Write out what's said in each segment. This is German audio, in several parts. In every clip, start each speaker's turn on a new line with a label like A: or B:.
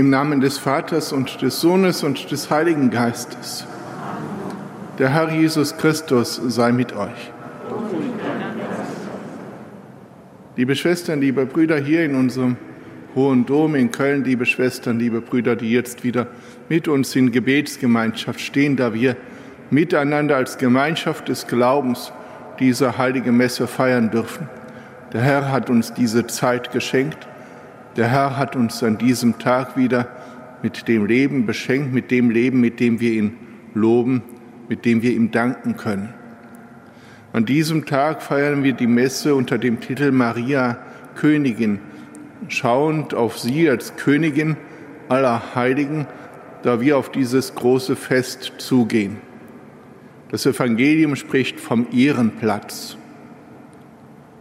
A: Im Namen des Vaters und des Sohnes und des Heiligen Geistes. Der Herr Jesus Christus sei mit euch. Liebe Schwestern, liebe Brüder hier in unserem Hohen Dom in Köln, liebe Schwestern, liebe Brüder, die jetzt wieder mit uns in Gebetsgemeinschaft stehen, da wir miteinander als Gemeinschaft des Glaubens diese heilige Messe feiern dürfen. Der Herr hat uns diese Zeit geschenkt. Der Herr hat uns an diesem Tag wieder mit dem Leben beschenkt, mit dem Leben, mit dem wir ihn loben, mit dem wir ihm danken können. An diesem Tag feiern wir die Messe unter dem Titel Maria Königin, schauend auf sie als Königin aller Heiligen, da wir auf dieses große Fest zugehen. Das Evangelium spricht vom Ehrenplatz.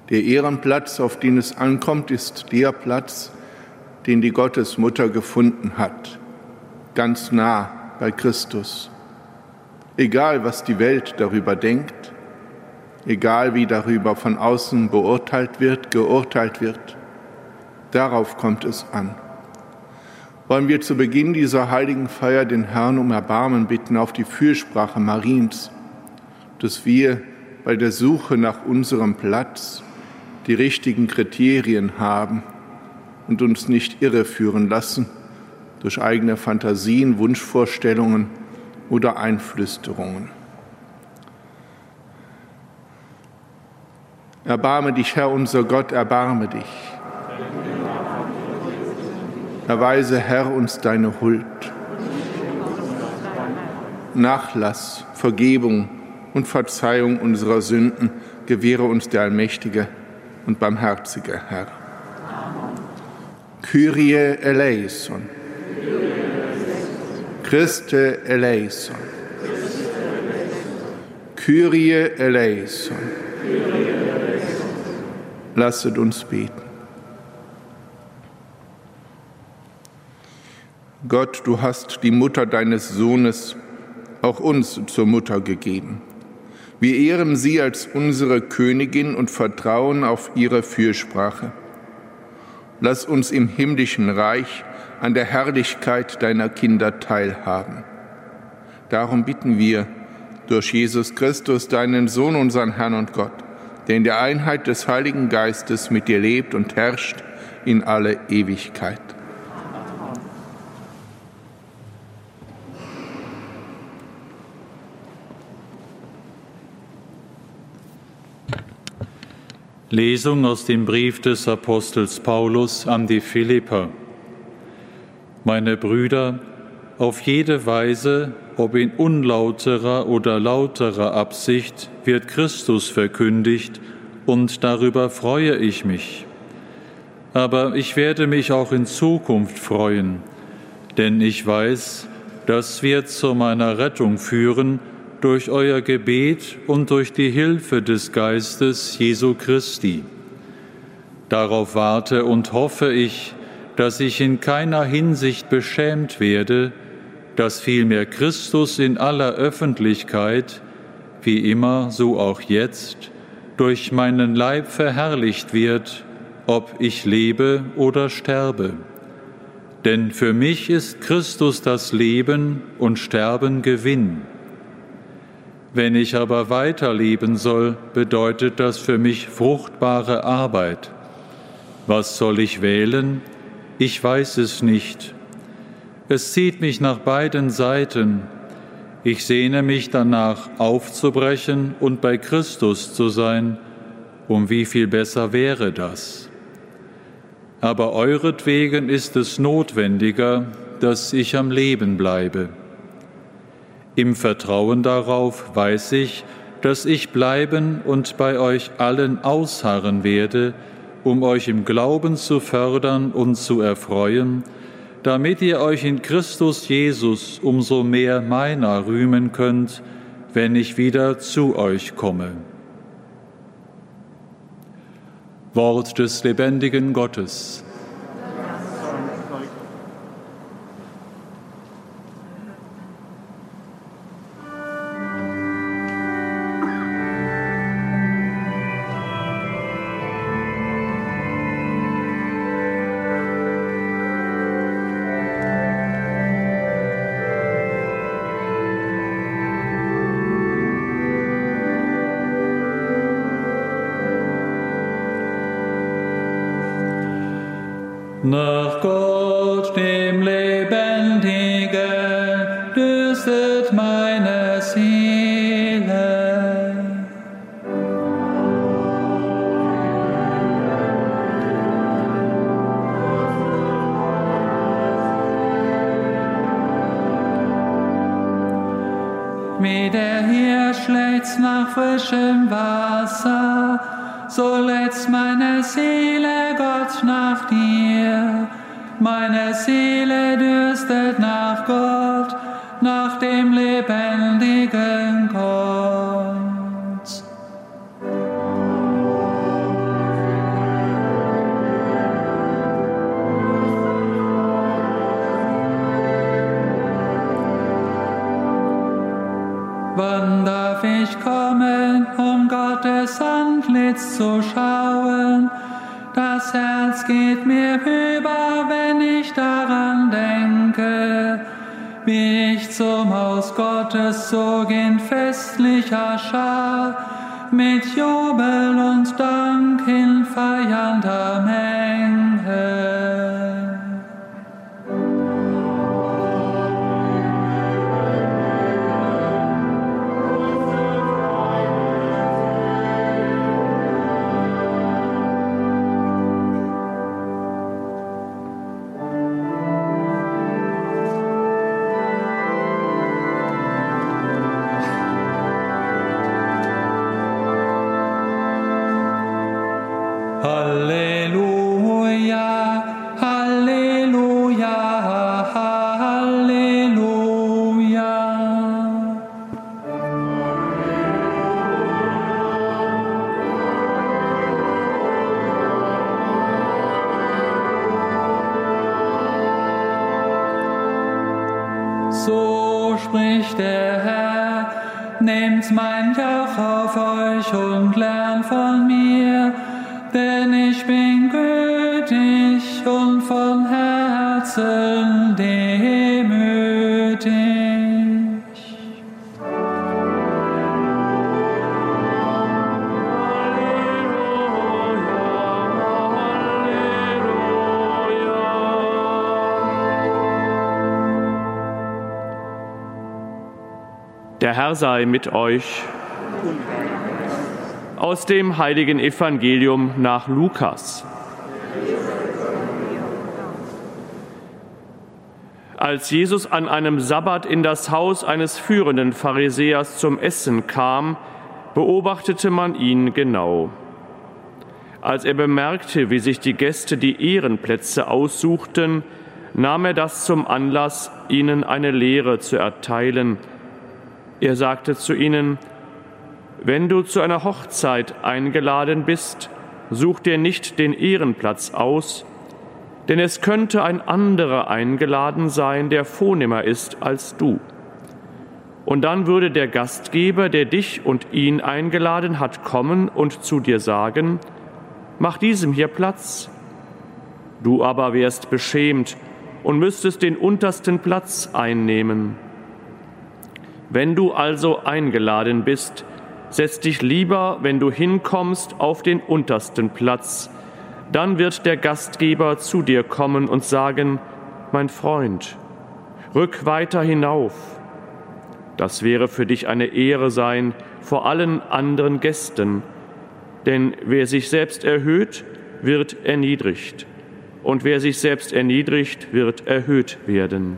A: Der Ehrenplatz, auf den es ankommt, ist der Platz, den die Gottesmutter gefunden hat, ganz nah bei Christus. Egal, was die Welt darüber denkt, egal wie darüber von außen beurteilt wird, geurteilt wird, darauf kommt es an. Wollen wir zu Beginn dieser heiligen Feier den Herrn um Erbarmen bitten auf die Fürsprache Mariens, dass wir bei der Suche nach unserem Platz die richtigen Kriterien haben und uns nicht irreführen lassen durch eigene Fantasien, Wunschvorstellungen oder Einflüsterungen. Erbarme dich, Herr unser Gott, erbarme dich. Erweise, Herr, uns deine Huld. Nachlass, Vergebung, und Verzeihung unserer Sünden gewähre uns der allmächtige und barmherzige Herr. Kyrie eleison. Christe eleison. Kyrie eleison. Lasset uns beten. Gott, du hast die Mutter deines Sohnes auch uns zur Mutter gegeben. Wir ehren sie als unsere Königin und vertrauen auf ihre Fürsprache. Lass uns im himmlischen Reich an der Herrlichkeit deiner Kinder teilhaben. Darum bitten wir durch Jesus Christus, deinen Sohn, unseren Herrn und Gott, der in der Einheit des Heiligen Geistes mit dir lebt und herrscht in alle Ewigkeit.
B: Lesung aus dem Brief des Apostels Paulus an die Philipper. Meine Brüder, auf jede Weise, ob in unlauterer oder lauterer Absicht, wird Christus verkündigt, und darüber freue ich mich. Aber ich werde mich auch in Zukunft freuen, denn ich weiß, das wird zu meiner Rettung führen, durch euer Gebet und durch die Hilfe des Geistes Jesu Christi. Darauf warte und hoffe ich, dass ich in keiner Hinsicht beschämt werde, dass vielmehr Christus in aller Öffentlichkeit, wie immer, so auch jetzt, durch meinen Leib verherrlicht wird, ob ich lebe oder sterbe. Denn für mich ist Christus das Leben und Sterben Gewinn. Wenn ich aber weiterleben soll, bedeutet das für mich fruchtbare Arbeit. Was soll ich wählen? Ich weiß es nicht. Es zieht mich nach beiden Seiten. Ich sehne mich danach, aufzubrechen und bei Christus zu sein. Um wie viel besser wäre das? Aber euretwegen ist es notwendiger, dass ich am Leben bleibe. Im Vertrauen darauf weiß ich, dass ich bleiben und bei euch allen ausharren werde, um euch im Glauben zu fördern und zu erfreuen, damit ihr euch in Christus Jesus umso mehr meiner rühmen könnt, wenn ich wieder zu euch komme. Wort des lebendigen Gottes. Spricht der Herr, nehmt mein Joch auf euch und lernt von mir,
C: Herr sei mit euch. Aus dem heiligen Evangelium nach Lukas. Als Jesus an einem Sabbat in das Haus eines führenden Pharisäers zum Essen kam, beobachtete man ihn genau. Als er bemerkte, wie sich die Gäste die Ehrenplätze aussuchten, nahm er das zum Anlass, ihnen eine Lehre zu erteilen. Er sagte zu ihnen, wenn du zu einer Hochzeit eingeladen bist, such dir nicht den Ehrenplatz aus, denn es könnte ein anderer eingeladen sein, der vornehmer ist als du. Und dann würde der Gastgeber, der dich und ihn eingeladen hat, kommen und zu dir sagen, mach diesem hier Platz. Du aber wärst beschämt und müsstest den untersten Platz einnehmen. Wenn du also eingeladen bist, setz dich lieber, wenn du hinkommst, auf den untersten Platz. Dann wird der Gastgeber zu dir kommen und sagen, mein Freund, rück weiter hinauf. Das wäre für dich eine Ehre sein vor allen anderen Gästen, denn wer sich selbst erhöht, wird erniedrigt, und wer sich selbst erniedrigt, wird erhöht werden.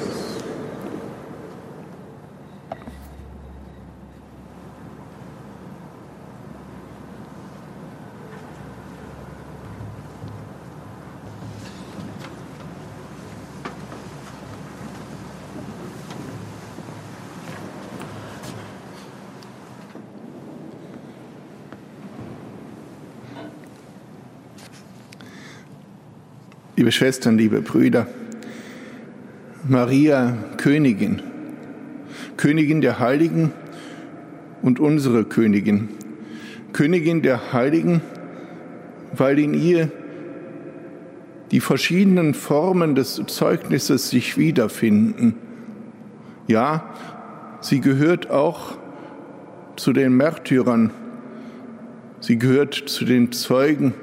A: Liebe Schwestern, liebe Brüder, Maria Königin, Königin der Heiligen und unsere Königin, Königin der Heiligen, weil in ihr die verschiedenen Formen des Zeugnisses sich wiederfinden. Ja, sie gehört auch zu den Märtyrern, sie gehört zu den Zeugen,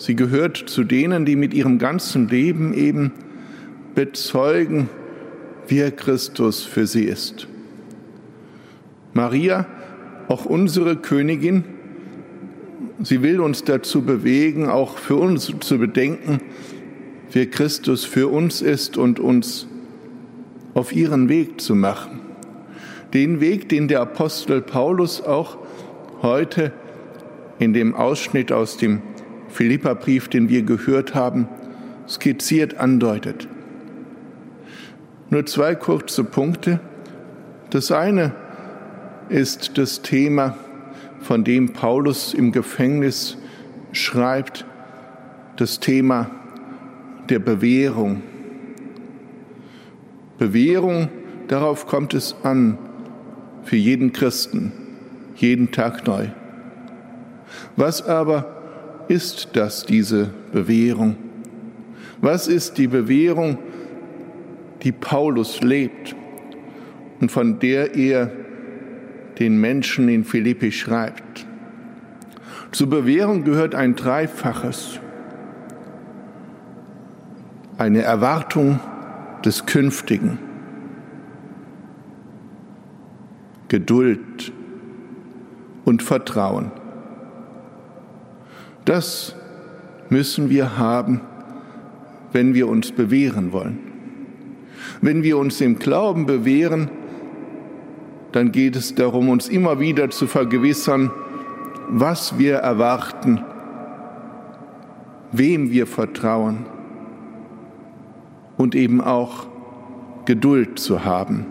A: sie gehört zu denen, die mit ihrem ganzen Leben eben bezeugen, wer Christus für sie ist. Maria, auch unsere Königin, sie will uns dazu bewegen, auch für uns zu bedenken, wer Christus für uns ist und uns auf ihren Weg zu machen. Den Weg, den der Apostel Paulus auch heute in dem Ausschnitt aus dem Philipperbrief, den wir gehört haben, skizziert andeutet. Nur zwei kurze Punkte. Das eine ist das Thema, von dem Paulus im Gefängnis schreibt, das Thema der Bewährung. Bewährung, darauf kommt es an, für jeden Christen, jeden Tag neu. Was aber ist das, diese Bewährung? Was ist die Bewährung, die Paulus lebt und von der er den Menschen in Philippi schreibt? Zur Bewährung gehört ein Dreifaches eine Erwartung des Künftigen, Geduld und Vertrauen. Das müssen wir haben, wenn wir uns bewähren wollen. Wenn wir uns im Glauben bewähren, dann geht es darum, uns immer wieder zu vergewissern, was wir erwarten, wem wir vertrauen und eben auch Geduld zu haben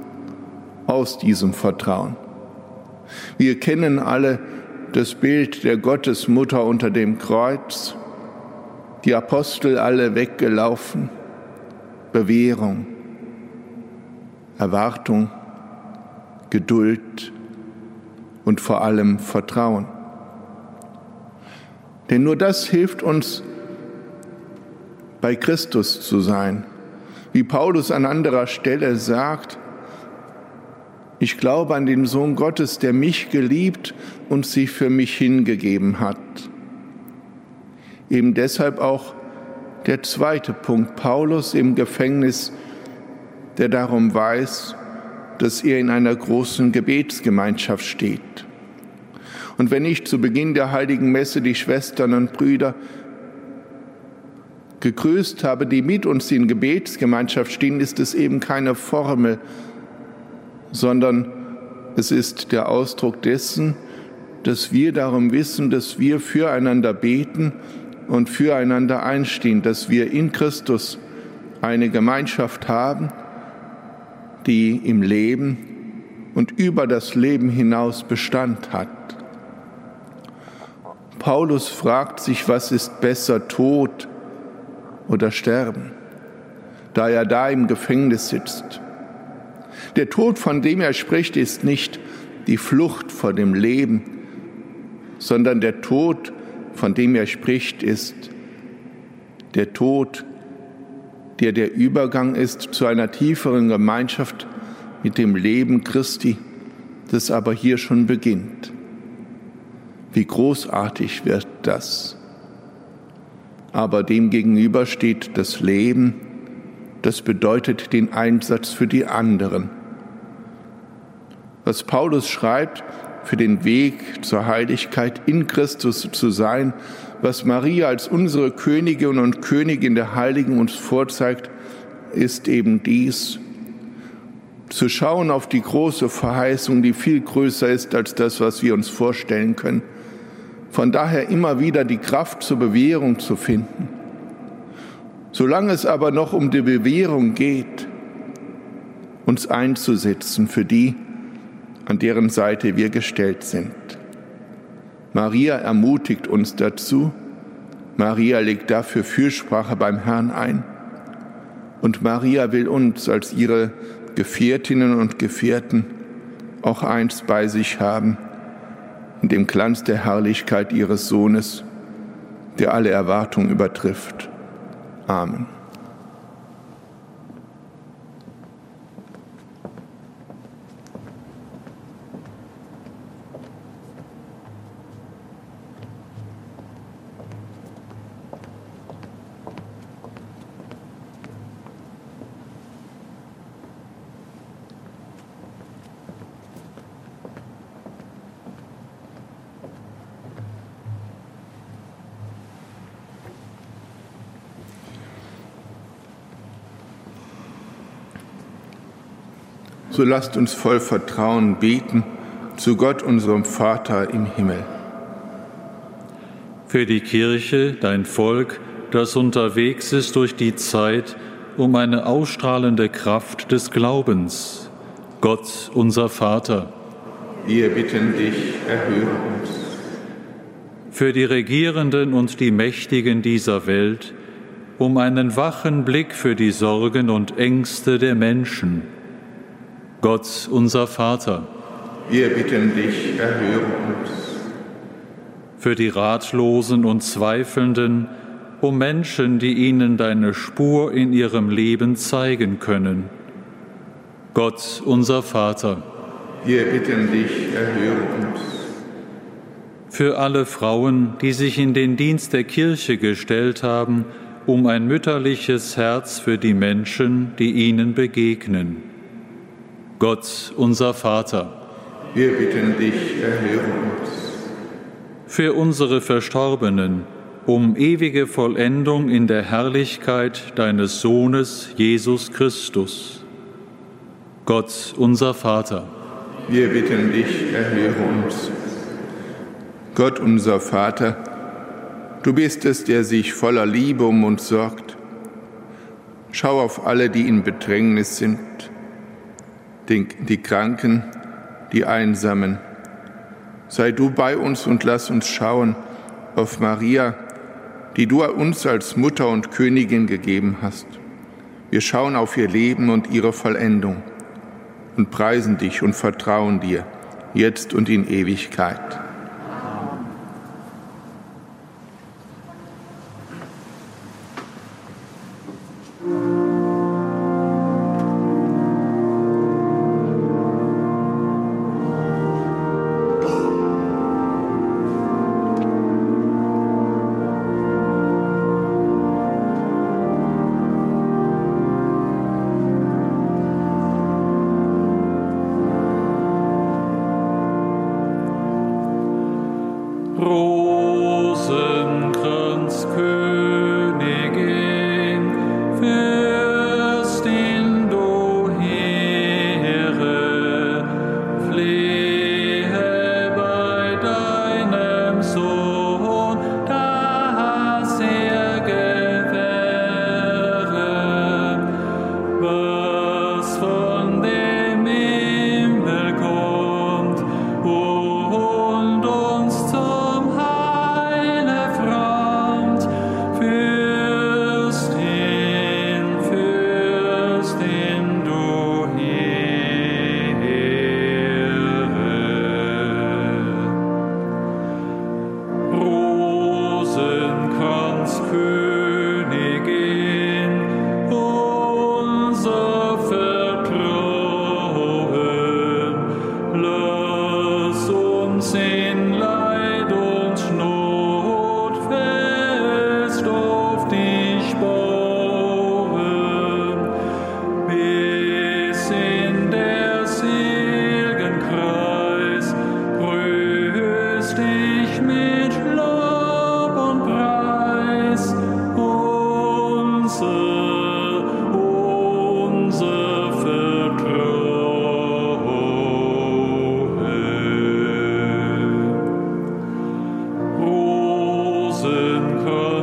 A: aus diesem Vertrauen. Wir kennen alle das Bild der Gottesmutter unter dem Kreuz, die Apostel alle weggelaufen, Bewährung, Erwartung, Geduld. Und vor allem Vertrauen. Denn nur das hilft uns, bei Christus zu sein. Wie Paulus an anderer Stelle sagt, ich glaube an den Sohn Gottes, der mich geliebt und sich für mich hingegeben hat. Eben deshalb auch der zweite Punkt, Paulus im Gefängnis, der darum weiß, dass er in einer großen Gebetsgemeinschaft steht. Und wenn ich zu Beginn der heiligen Messe die Schwestern und Brüder gegrüßt habe, die mit uns in Gebetsgemeinschaft stehen, ist es eben keine Formel, sondern es ist der Ausdruck dessen, dass wir darum wissen, dass wir füreinander beten und füreinander einstehen, dass wir in Christus eine Gemeinschaft haben, die im Leben und über das Leben hinaus Bestand hat. Paulus fragt sich, was ist besser, Tod oder sterben, da er da im Gefängnis sitzt. Der Tod, von dem er spricht, ist nicht die Flucht vor dem Leben, sondern der Tod, von dem er spricht, ist der Tod, der der Übergang ist zu einer tieferen Gemeinschaft mit dem Leben Christi, das aber hier schon beginnt. Wie großartig wird das aber dem gegenüber steht das Leben, das bedeutet den Einsatz für die anderen. Was Paulus schreibt, für den Weg zur Heiligkeit in Christus zu sein, was Maria als unsere Königin und Königin der Heiligen uns vorzeigt, ist eben dies, zu schauen auf die große Verheißung, die viel größer ist als das, was wir uns vorstellen können von daher immer wieder die Kraft zur Bewährung zu finden. Solange es aber noch um die Bewährung geht, uns einzusetzen für die, an deren Seite wir gestellt sind. Maria ermutigt uns dazu. Maria legt dafür Fürsprache beim Herrn ein. Und Maria will uns als ihre Gefährtinnen und Gefährten auch einst bei sich haben und dem Glanz der Herrlichkeit ihres Sohnes, der alle Erwartung übertrifft. Amen.
D: So lasst uns voll Vertrauen beten zu Gott, unserem Vater im Himmel.
B: Für die Kirche, dein Volk, das unterwegs ist durch die Zeit, um eine ausstrahlende Kraft des Glaubens. Gott, unser Vater.
D: Wir bitten dich, erhöre uns.
B: Für die Regierenden und die Mächtigen dieser Welt, um einen wachen Blick für die Sorgen und Ängste der Menschen. Gott, unser Vater.
D: Wir bitten dich, erhöre uns.
B: Für die Ratlosen und Zweifelnden, um Menschen, die ihnen deine Spur in ihrem Leben zeigen können. Gott, unser Vater.
D: Wir bitten dich, erhöre uns.
B: Für alle Frauen, die sich in den Dienst der Kirche gestellt haben, um ein mütterliches Herz für die Menschen, die ihnen begegnen. Gott, unser Vater.
D: Wir bitten dich, erhöre uns.
B: Für unsere Verstorbenen, um ewige Vollendung in der Herrlichkeit deines Sohnes Jesus Christus. Gott, unser Vater.
D: Wir bitten dich, erhöre uns. Gott, unser Vater, du bist es, der sich voller Liebe um uns sorgt. Schau auf alle, die in Bedrängnis sind, die Kranken, die Einsamen. Sei du bei uns und lass uns schauen auf Maria, die du uns als Mutter und Königin gegeben hast. Wir schauen auf ihr Leben und ihre Vollendung und preisen dich und vertrauen dir, jetzt und in Ewigkeit.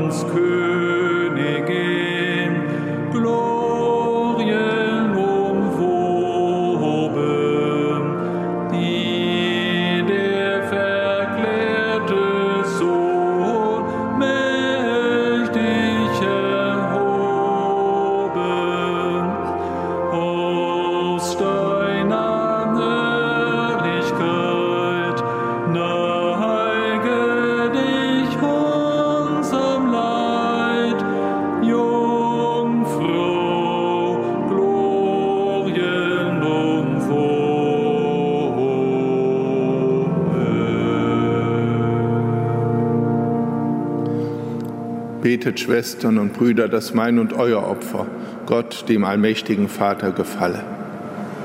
D: uns kühl. Betet, Schwestern und Brüder, dass mein und euer Opfer Gott, dem allmächtigen Vater, gefalle.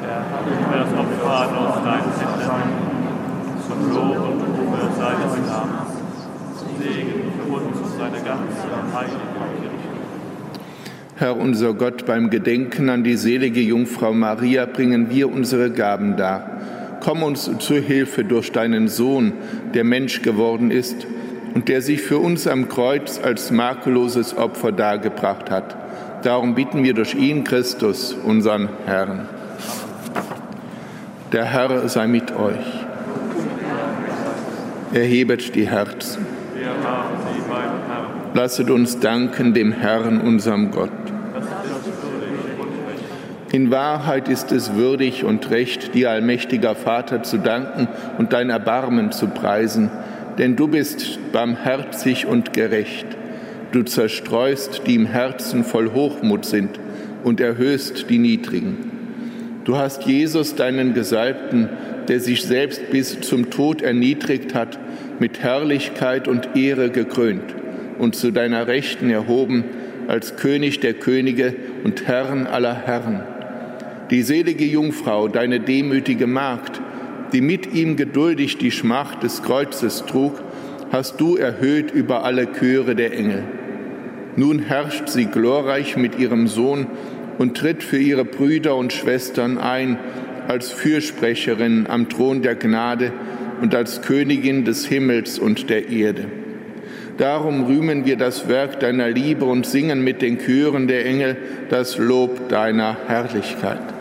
C: Herr, das Opfer aus deinen Händen zum Lob und Ruhe seines Namens, Segen für uns und seine ganze heilige Kirche.
A: Herr unser Gott, beim Gedenken an die selige Jungfrau Maria bringen wir unsere Gaben dar. Komm uns zu Hilfe durch deinen Sohn, der Mensch geworden ist und der sich für uns am Kreuz als makelloses Opfer dargebracht hat. Darum bitten wir durch ihn, Christus, unseren Herrn. Der Herr sei mit euch. Erhebet die Herzen. Lasset uns danken dem Herrn, unserem Gott. In Wahrheit ist es würdig und recht, dir, allmächtiger Vater, zu danken und dein Erbarmen zu preisen, denn du bist barmherzig und gerecht. Du zerstreust, die im Herzen voll Hochmut sind, und erhöhst die Niedrigen. Du hast Jesus, deinen Gesalbten, der sich selbst bis zum Tod erniedrigt hat, mit Herrlichkeit und Ehre gekrönt und zu deiner Rechten erhoben als König der Könige und Herrn aller Herren. Die selige Jungfrau, deine demütige Magd, die mit ihm geduldig die Schmacht des Kreuzes trug, hast du erhöht über alle Chöre der Engel. Nun herrscht sie glorreich mit ihrem Sohn und tritt für ihre Brüder und Schwestern ein als Fürsprecherin am Thron der Gnade und als Königin des Himmels und der Erde. Darum rühmen wir das Werk deiner Liebe und singen mit den Chören der Engel das Lob deiner Herrlichkeit.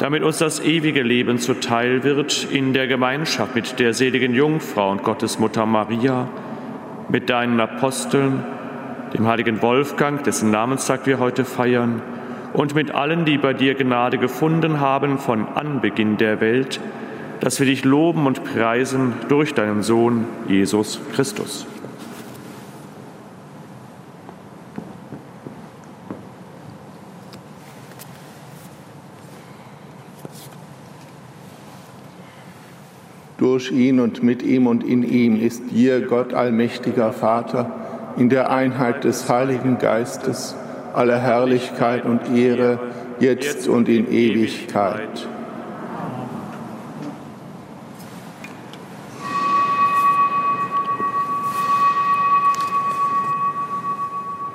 C: damit uns das ewige Leben zuteil wird in der Gemeinschaft mit der seligen Jungfrau und Gottesmutter Maria, mit deinen Aposteln, dem heiligen Wolfgang, dessen Namenstag wir heute feiern, und mit allen, die bei dir Gnade gefunden haben von Anbeginn der Welt, dass wir dich loben und preisen durch deinen Sohn Jesus Christus.
A: Durch ihn und mit ihm und in ihm ist dir, Gott allmächtiger Vater, in der Einheit des Heiligen Geistes, alle Herrlichkeit und Ehre, jetzt und in Ewigkeit.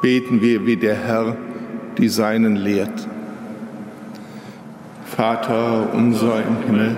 A: beten wir, wie der Herr die Seinen lehrt. Vater unser im Himmel,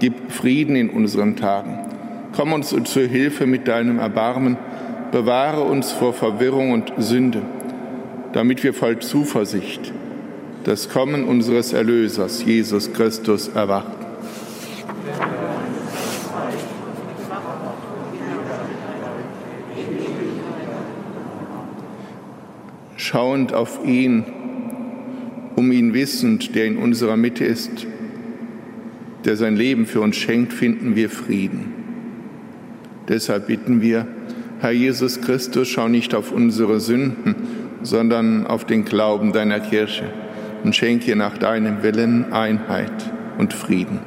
A: gib Frieden in unseren Tagen. Komm uns zur Hilfe mit deinem Erbarmen, bewahre uns vor Verwirrung und Sünde, damit wir voll Zuversicht das Kommen unseres Erlösers, Jesus Christus, erwarten. schauend auf ihn, um ihn wissend, der in unserer Mitte ist, der sein Leben für uns schenkt, finden wir Frieden. Deshalb bitten wir, Herr Jesus Christus, schau nicht auf unsere Sünden, sondern auf den Glauben deiner Kirche und schenke nach deinem Willen Einheit und Frieden.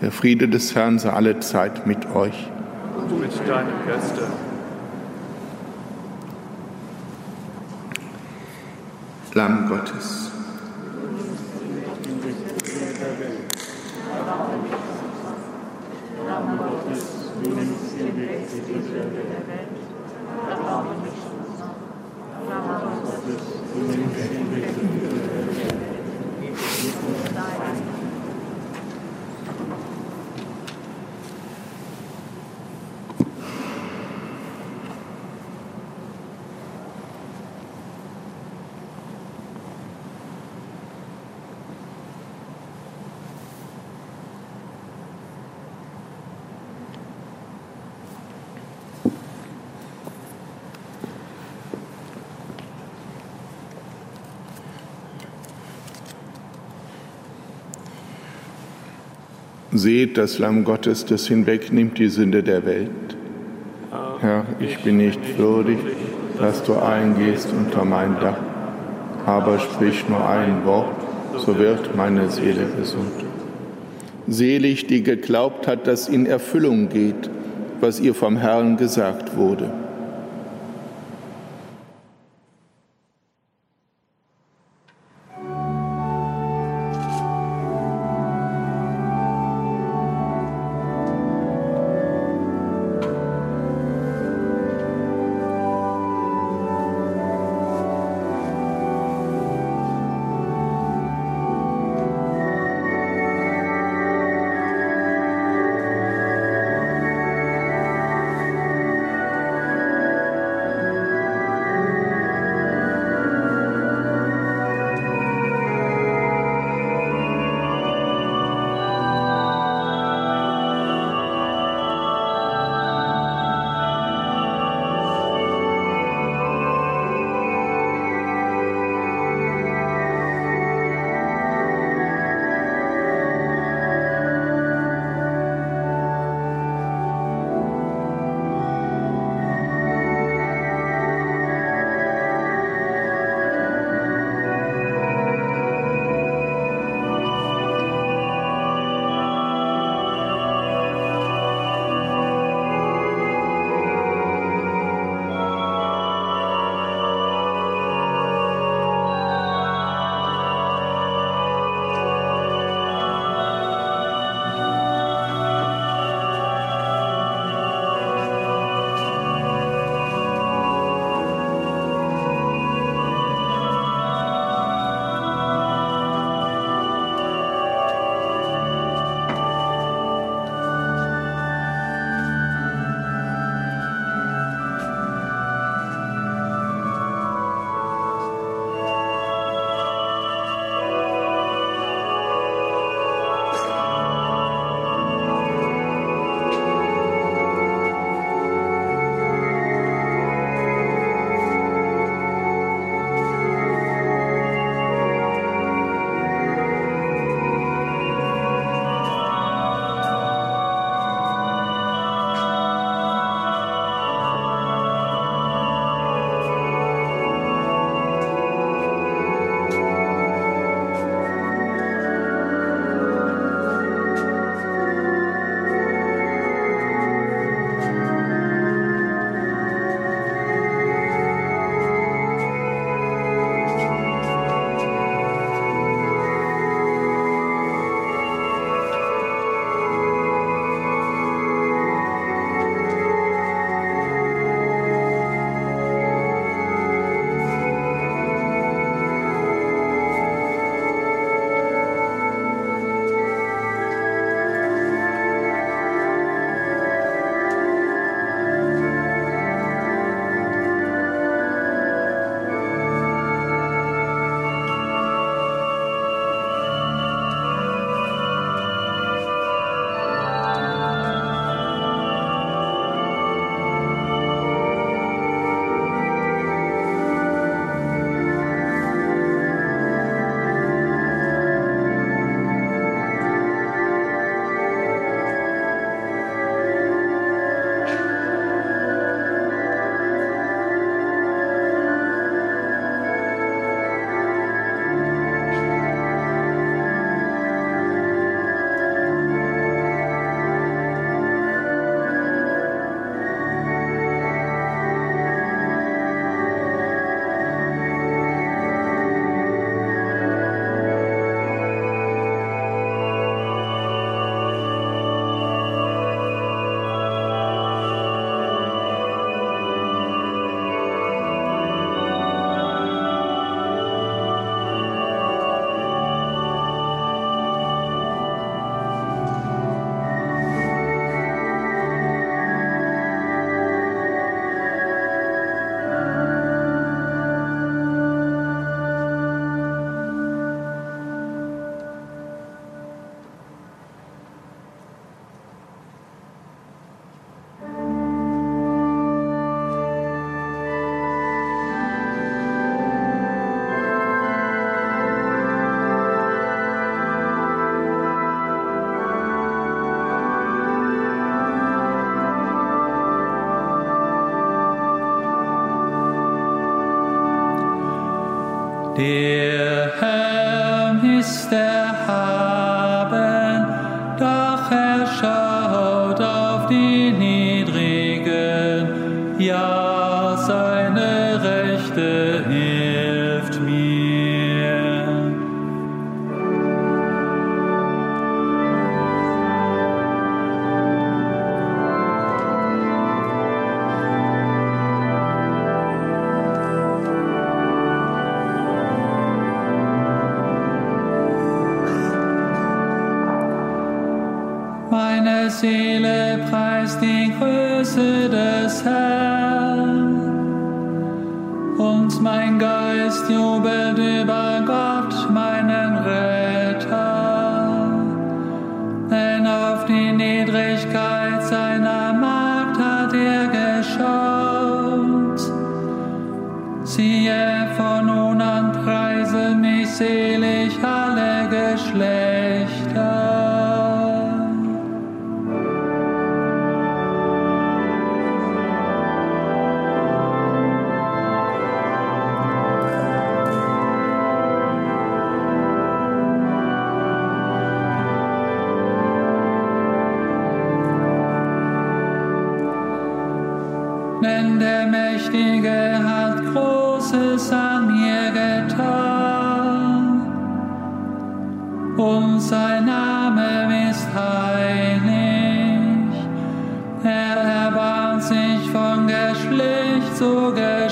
A: Der Friede des Herrn sei alle Zeit mit euch.
C: Und mit deinem Geiste.
A: Lamm Gottes. Lamm Gottes, du nimmst den Weg der Welt. Lamm Gottes, du nimmst den Weg der Welt. Seht das Lamm Gottes, das hinwegnimmt die Sünde der Welt. Herr, ich bin nicht würdig, dass du eingehst unter mein Dach, aber sprich nur ein Wort, so wird meine Seele gesund. Selig, die geglaubt hat, dass in Erfüllung geht, was ihr vom Herrn gesagt wurde.
D: Der Herr ist erhaben, denn der Mächtige hat Großes an mir getan. Und sein Name ist heilig. Er erbarmt sich von Geschlecht zu Geschlecht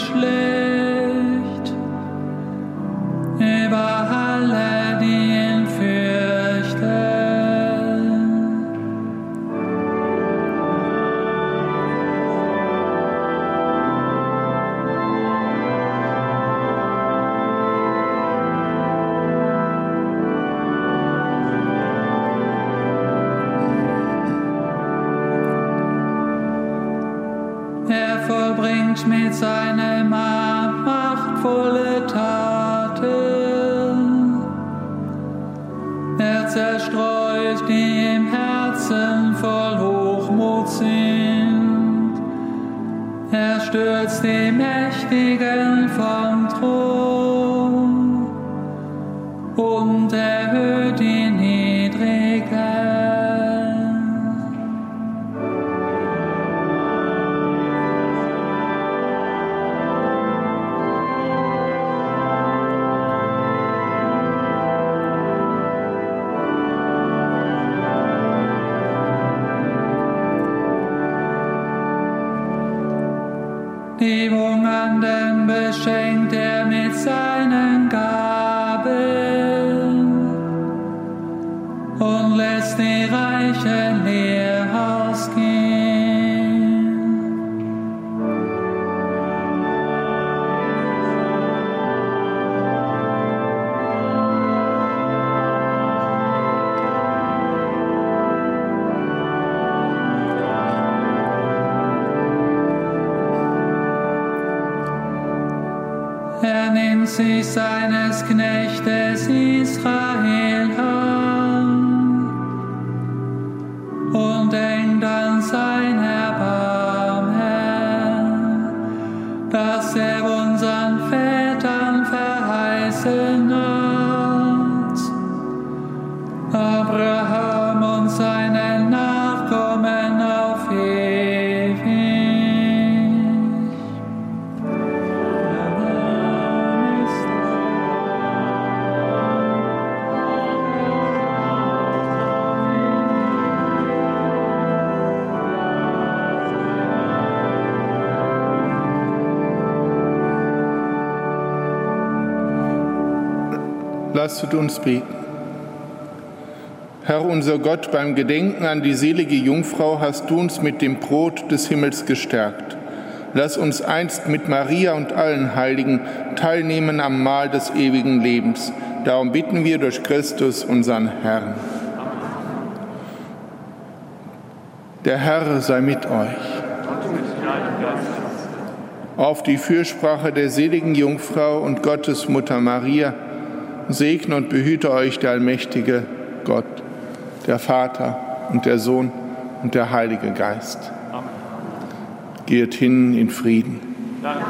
D: Hungernden beschenkt
A: Lasset uns beten. Herr unser Gott, beim Gedenken an die selige Jungfrau hast du uns mit dem Brot des Himmels gestärkt. Lass uns einst mit Maria und allen Heiligen teilnehmen am Mahl des ewigen Lebens. Darum bitten wir durch Christus, unseren Herrn. Der Herr sei mit euch. Auf die Fürsprache der seligen Jungfrau und Gottes Mutter Maria segne und behüte euch der allmächtige Gott, der Vater und der Sohn und der Heilige Geist. Geht hin in Frieden.
C: Danke